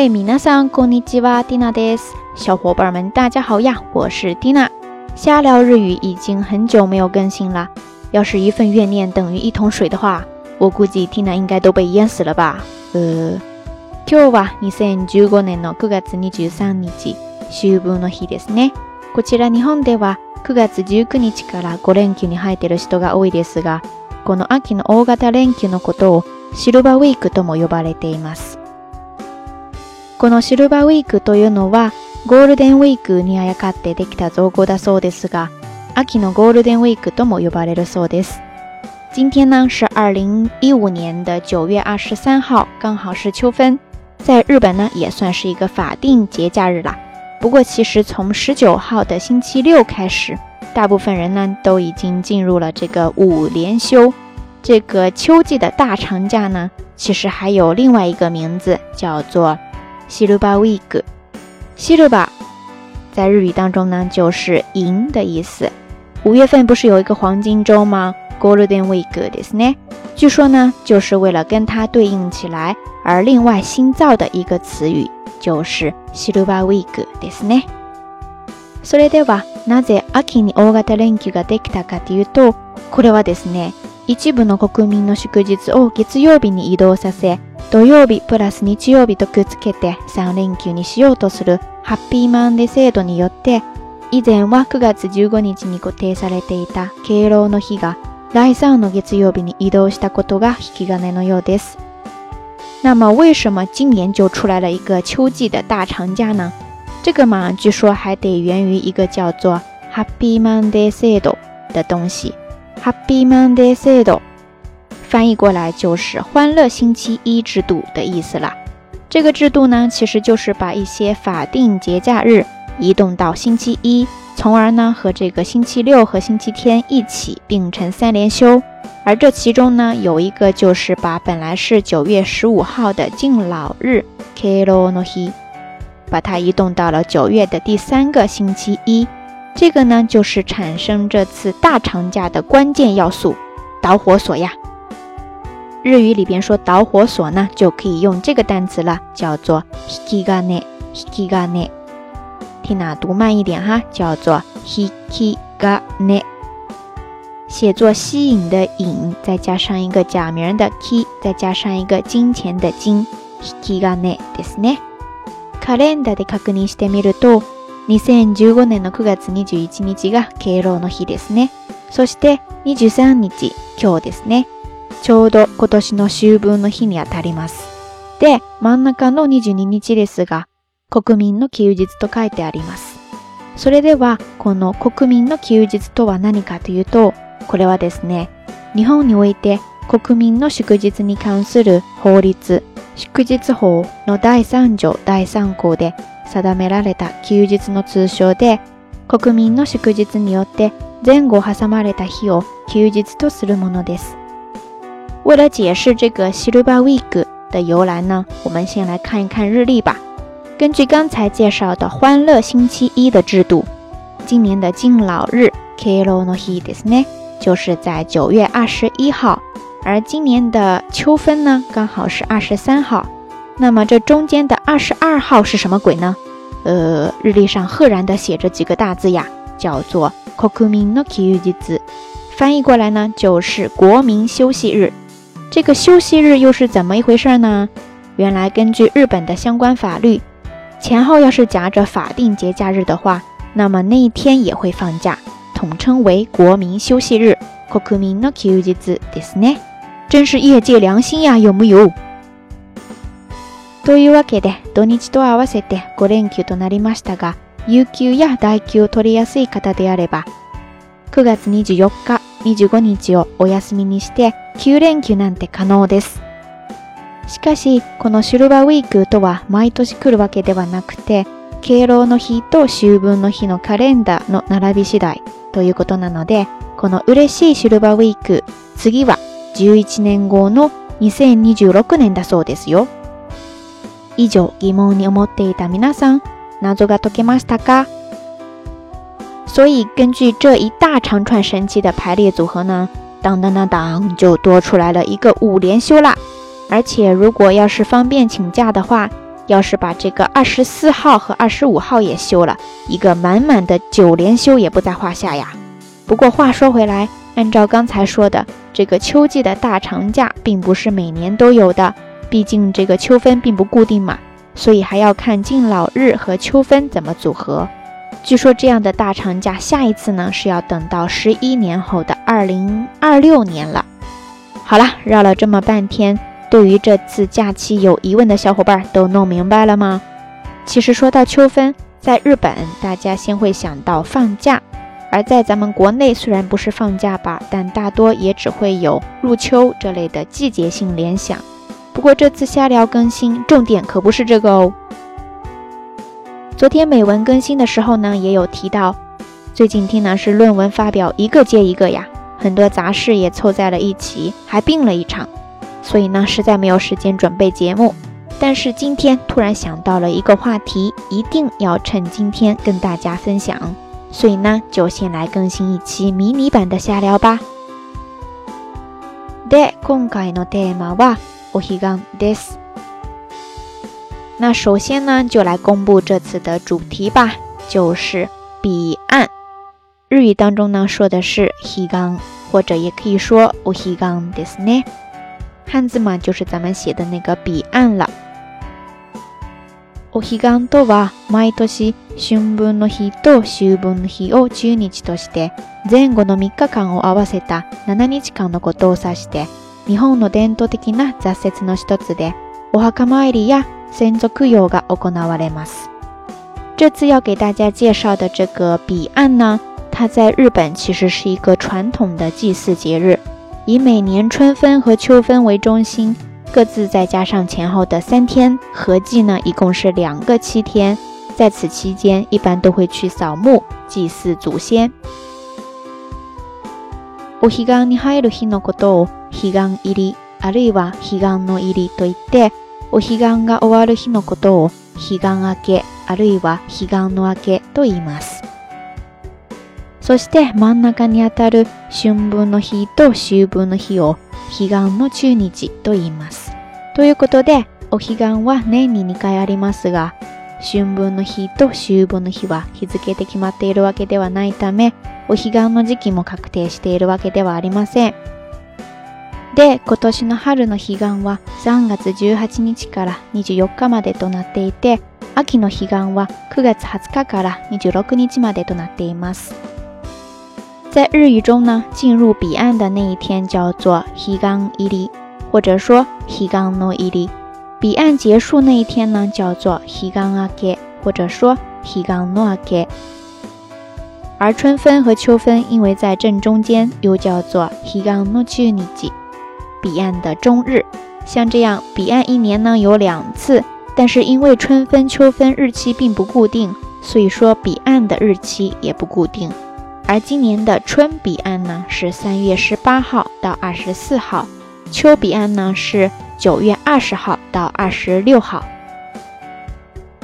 嗨，米娜桑，こんにちは，蒂娜 d e 小伙伴们，大家好呀，我是蒂娜。瞎聊日语已经很久没有更新了。要是一份怨念等于一桶水的话，我估计蒂娜应该都被淹死了吧。呃，今日は2015年の9月23日、秋分の日ですね。こちら日本では9月19日から5連休に入ってる人が多いですが、この秋の大型連休のことをシルバーウィークとも呼ばれています。このシルバーウィークというのはゴールデンウィークにあやかってできた造語だそうですが、秋のゴールデンウィークとも呼ばれるそうです。今天呢是二零一五年的九月二十三号，刚好是秋分，在日本呢也算是一个法定节假日啦。不过其实从十九号的星期六开始，大部分人呢都已经进入了这个五连休，这个秋季的大长假呢，其实还有另外一个名字叫做。シルバーウィーク。シルバー在日语当中呢就是银的意思。五月份不是有一个黄金周吗？Golden Week ですね。据说呢就是为了跟它对应起来而另外新造的一个词语就是ルバーウィークですね。それではなぜ秋に大型連休ができたかというと、これはですね、一部の国民の祝日を月曜日に移動させ、土曜日プラス日曜日とくっつけて3連休にしようとするハッピーマンデー制度によって、以前は9月15日に固定されていた敬老の日が第3の月曜日に移動したことが引き金のようです。那么为什么今年就出来了一个秋季的大长假呢？这个嘛，据说还得源于一个叫做 Happy Monday 制度的东西。Happy Monday 制度，翻译过来就是“欢乐星期一制度”的意思啦。这个制度呢，其实就是把一些法定节假日移动到星期一，从而呢和这个星期六和星期天一起并成三连休。而这其中呢，有一个就是把本来是九月十五号的敬老日 Kiro nohi，把它移动到了九月的第三个星期一。这个呢，就是产生这次大长假的关键要素，导火索呀。日语里边说导火索呢，就可以用这个单词了，叫做 hikigane。听哪读慢一点哈，叫做 hikigane。写作吸引的引，再加上一个假名的 key，再加上一个金钱的金，引き金ですね。カレンダで確認してみると。2015年の9月21日が敬老の日ですね。そして23日、今日ですね。ちょうど今年の秋分の日にあたります。で、真ん中の22日ですが、国民の休日と書いてあります。それでは、この国民の休日とは何かというと、これはですね、日本において国民の祝日に関する法律、祝日法の第3条第3項で定められた休日の通称で、国民の祝日によって前後挟まれた日を休日とするものです。为了解释这个 Suruba Week 的由来呢，我们先来看一看日历吧。根据刚才介绍的欢乐星期一的制度，今年的敬老日 Kiro no Hidesne 就是在9月21号，而今年的秋分呢，刚好是23号。那么这中间的二十二号是什么鬼呢？呃，日历上赫然的写着几个大字呀，叫做“ k k o no m i n k i u j i 字，翻译过来呢就是“国民休息日”。这个休息日又是怎么一回事呢？原来根据日本的相关法律，前后要是夹着法定节假日的话，那么那一天也会放假，统称为“国民休息日”。k k k o no m i n i u j i 日，ですね）。真是业界良心呀，有木有？というわけで土日と合わせて5連休となりましたが、有給や代休を取りやすい方であれば、9月24日、25日をお休みにして9連休なんて可能です。しかし、このシルバーウィークとは毎年来るわけではなくて、敬老の日と秋分の日のカレンダーの並び次第ということなので、この嬉しいシルバーウィーク、次は11年後の2026年だそうですよ。所以根据这一大长串神奇的排列组合呢，当当当当，就多出来了一个五连休啦！而且如果要是方便请假的话，要是把这个二十四号和二十五号也休了，一个满满的九连休也不在话下呀。不过话说回来，按照刚才说的，这个秋季的大长假并不是每年都有的。毕竟这个秋分并不固定嘛，所以还要看敬老日和秋分怎么组合。据说这样的大长假下一次呢是要等到十一年后的二零二六年了。好了，绕了这么半天，对于这次假期有疑问的小伙伴都弄明白了吗？其实说到秋分，在日本大家先会想到放假，而在咱们国内虽然不是放假吧，但大多也只会有入秋这类的季节性联想。不过这次瞎聊更新重点可不是这个哦。昨天美文更新的时候呢，也有提到，最近听呢是论文发表一个接一个呀，很多杂事也凑在了一起，还病了一场，所以呢实在没有时间准备节目。但是今天突然想到了一个话题，一定要趁今天跟大家分享，所以呢就先来更新一期迷你版的瞎聊吧。で今回のテーマは。お彼岸です。那首先呢，就来公布这次的主题吧，就是彼岸。日语当中呢，说的是おひ或者也可以说おひがんですね。汉字嘛，就是咱们写的那个彼岸了。おひがんとは毎年春分の日と秋分の日を中日として前後の3日間を合わせた7日間のことを指して。日本の伝統的な雑節の一つで、お墓参りや洗足用が行われます。次要给大家介绍的这个彼岸呢，它在日本其实是一个传统的祭祀节日，以每年春分和秋分为中心，各自再加上前后的三天，合计呢一共是两个七天，在此期间一般都会去扫墓祭祀祖先。お彼岸に入る日のことを彼岸入りあるいは彼岸の入りと言って、お彼岸が終わる日のことを彼岸明けあるいは彼岸の明けと言います。そして真ん中にあたる春分の日と秋分の日を彼岸の中日と言います。ということで、お彼岸は年に2回ありますが、春分の日と秋分の日は日付で決まっているわけではないため、お彼岸の時期も確定しているわけではありません。で、今年の春の彼岸は3月18日から24日までとなっていて、秋の彼岸は9月20日から26日までとなっています。在日语中呢，进入彼岸的那一天叫做“彼岸入り”，或者说“彼岸の入り”。彼岸结束那一天呢，叫做ヒガンアゲ，或者说ヒガンノアゲ。而春分和秋分因为在正中间，又叫做ヒガンノチウニジ，彼岸的中日。像这样，彼岸一年呢有两次，但是因为春分、秋分日期并不固定，所以说彼岸的日期也不固定。而今年的春彼岸呢是三月十八号到二十四号，秋彼岸呢是。九月二十号到二十六号，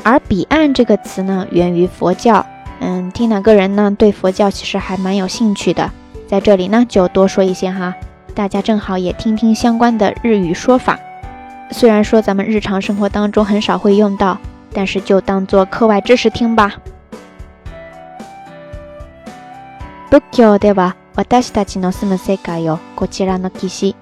而彼岸这个词呢，源于佛教。嗯，听哪个人呢，对佛教其实还蛮有兴趣的，在这里呢就多说一些哈，大家正好也听听相关的日语说法。虽然说咱们日常生活当中很少会用到，但是就当做课外知识听吧。仏教では私たちの住む世界をこちらの岸。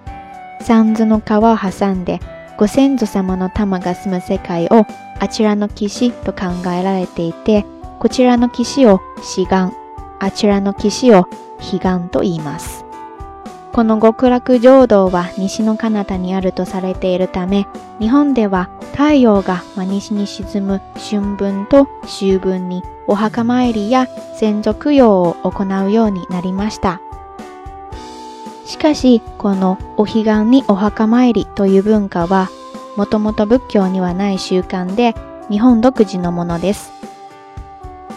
三途の川を挟んでご先祖様の玉が住む世界をあちらの岸と考えられていて、こちらの岸を死願あちらの岸を悲願と言います。この極楽浄土は西の彼方にあるとされているため、日本では太陽が真西に沈む春分と秋分にお墓参りや先祖供養を行うようになりました。しかし、このお彼岸にお墓参りという文化はもと仏教にはない習慣で日本独自のものです。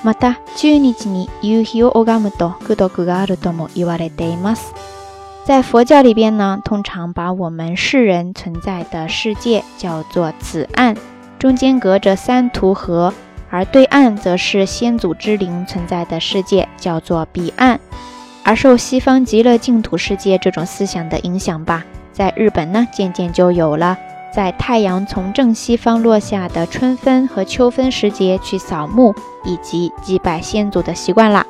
また、中日に夕日を拝むと不徳があるとも言われています。在佛教里呢，通常把我们世人存在的世界叫做此岸，中间隔着三途河，而对岸则是先祖之灵存在的世界，叫做彼岸。而受西方极乐净土世界这种思想的影响吧，在日本呢，渐渐就有了在太阳从正西方落下的春分和秋分时节去扫墓以及祭拜先祖的习惯啦。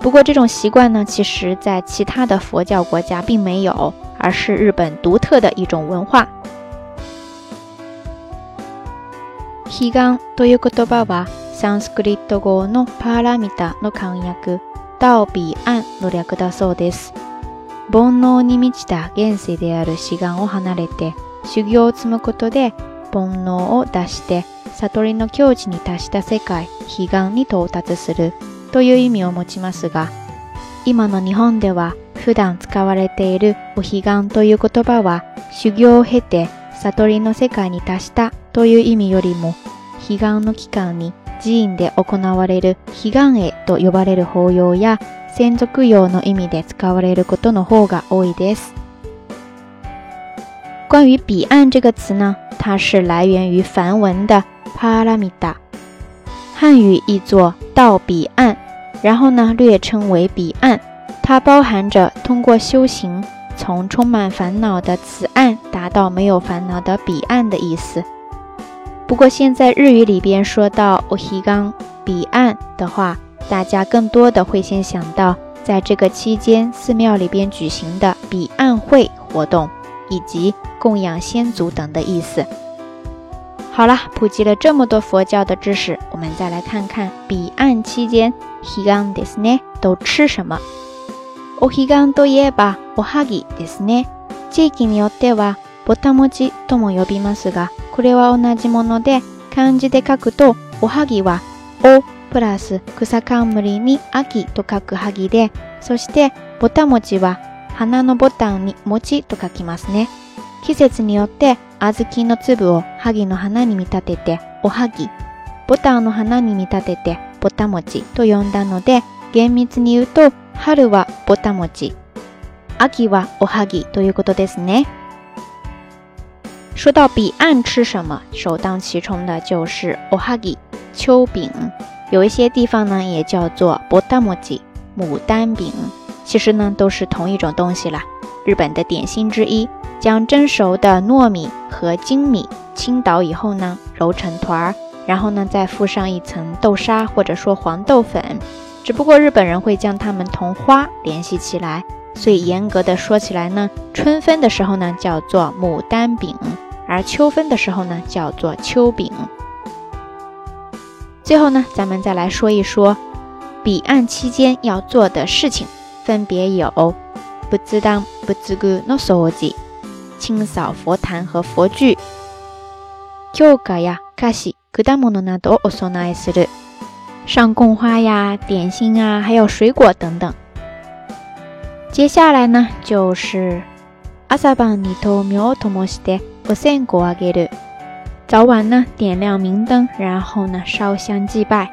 不过，这种习惯呢，其实在其他的佛教国家并没有，而是日本独特的一种文化。h i a n という言葉はサンスクリット語の paramita の翻訳。ダオビーアンの略だそうです。煩悩に満ちた現世である志願を離れて修行を積むことで煩悩を脱して悟りの境地に達した世界、悲願に到達するという意味を持ちますが、今の日本では普段使われているお彼岸という言葉は修行を経て悟りの世界に達したという意味よりも彼岸の期間に寺院で行われる悲願へと呼ばれる法要や洗足用の意味で使われることの方が多いです。关于彼岸这个词呢，它是来源于梵文的“ m i t a 汉语译作“到彼岸”，然后呢略称为“彼岸”，它包含着通过修行从充满烦恼的此岸达到没有烦恼的彼岸的意思。不过现在日语里边说到“おヒガン”彼岸的话，大家更多的会先想到，在这个期间寺庙里边举行的彼岸会活动，以及供养先祖等的意思。好了，普及了这么多佛教的知识，我们再来看看彼岸期间“ヒガン”ですね都吃什么？“オヒガン”ドえばおはぎですね。地域によってはボタもちとも呼びますが。これは同じもので、漢字で書くと、おはぎは、おプラス草冠に秋と書くはぎで、そしてぼたもちは花のボタンに餅と書きますね。季節によって小豆の粒をはぎの花に見立てておはぎ、ボタンの花に見立ててぼたもちと呼んだので、厳密に言うと春はぼたもち、秋はおはぎということですね。说到彼岸吃什么，首当其冲的就是 a g i 秋饼，有一些地方呢也叫做牡丹馍馍、牡丹饼，其实呢都是同一种东西啦。日本的点心之一，将蒸熟的糯米和粳米倾倒以后呢，揉成团，然后呢再附上一层豆沙或者说黄豆粉，只不过日本人会将它们同花联系起来，所以严格的说起来呢，春分的时候呢叫做牡丹饼。而秋分的时候呢，叫做秋饼。最后呢，咱们再来说一说彼岸期间要做的事情，分别有：不自当、不自顾、诺梭吉，清扫佛坛和佛具，浇花呀、咖西、格达摩罗那朵、奥梭奈斯勒，上供花呀、点心啊，还有水果等等。接下来呢，就是阿萨班尼托米奥托摩西的。不散过阿盖的，早晚呢点亮明灯，然后呢烧香祭拜，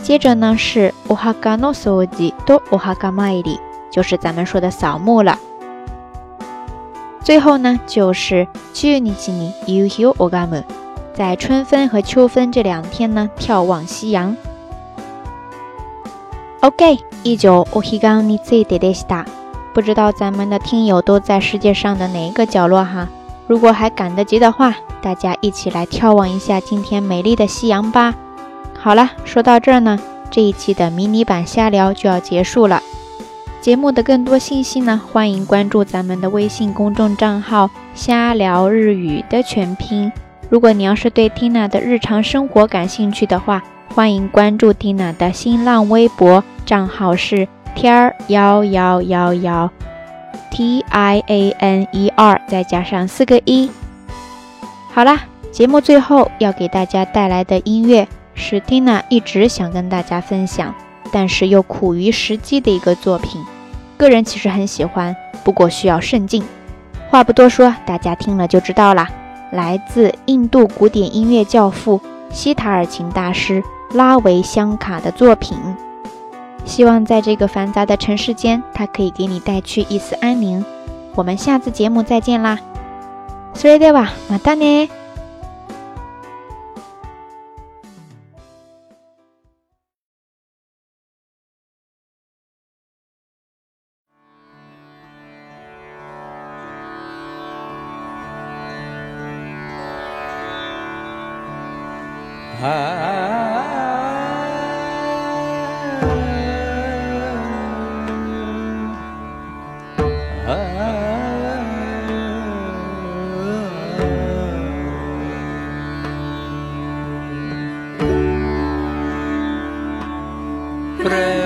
接着呢是おはかの掃除とおはかまいり，就是咱们说的扫墓了。最后呢就是中日日夕日おがむ，在春分和秋分这两天呢眺望夕阳。OK，一九おはかの日ででした。不知道咱们的听友都在世界上的哪一个角落哈？如果还赶得及的话，大家一起来眺望一下今天美丽的夕阳吧。好了，说到这儿呢，这一期的迷你版瞎聊就要结束了。节目的更多信息呢，欢迎关注咱们的微信公众账号“瞎聊日语”的全拼。如果你要是对 Tina 的日常生活感兴趣的话，欢迎关注 Tina 的新浪微博账号是天儿幺幺幺幺。T I A N E R 再加上四个一，好啦，节目最后要给大家带来的音乐是 n 娜一直想跟大家分享，但是又苦于时机的一个作品。个人其实很喜欢，不过需要慎进。话不多说，大家听了就知道啦。来自印度古典音乐教父西塔尔琴大师拉维香卡的作品。希望在这个繁杂的城市间，它可以给你带去一丝安宁。我们下次节目再见啦 s a u d 吧，马达尼。啊。pre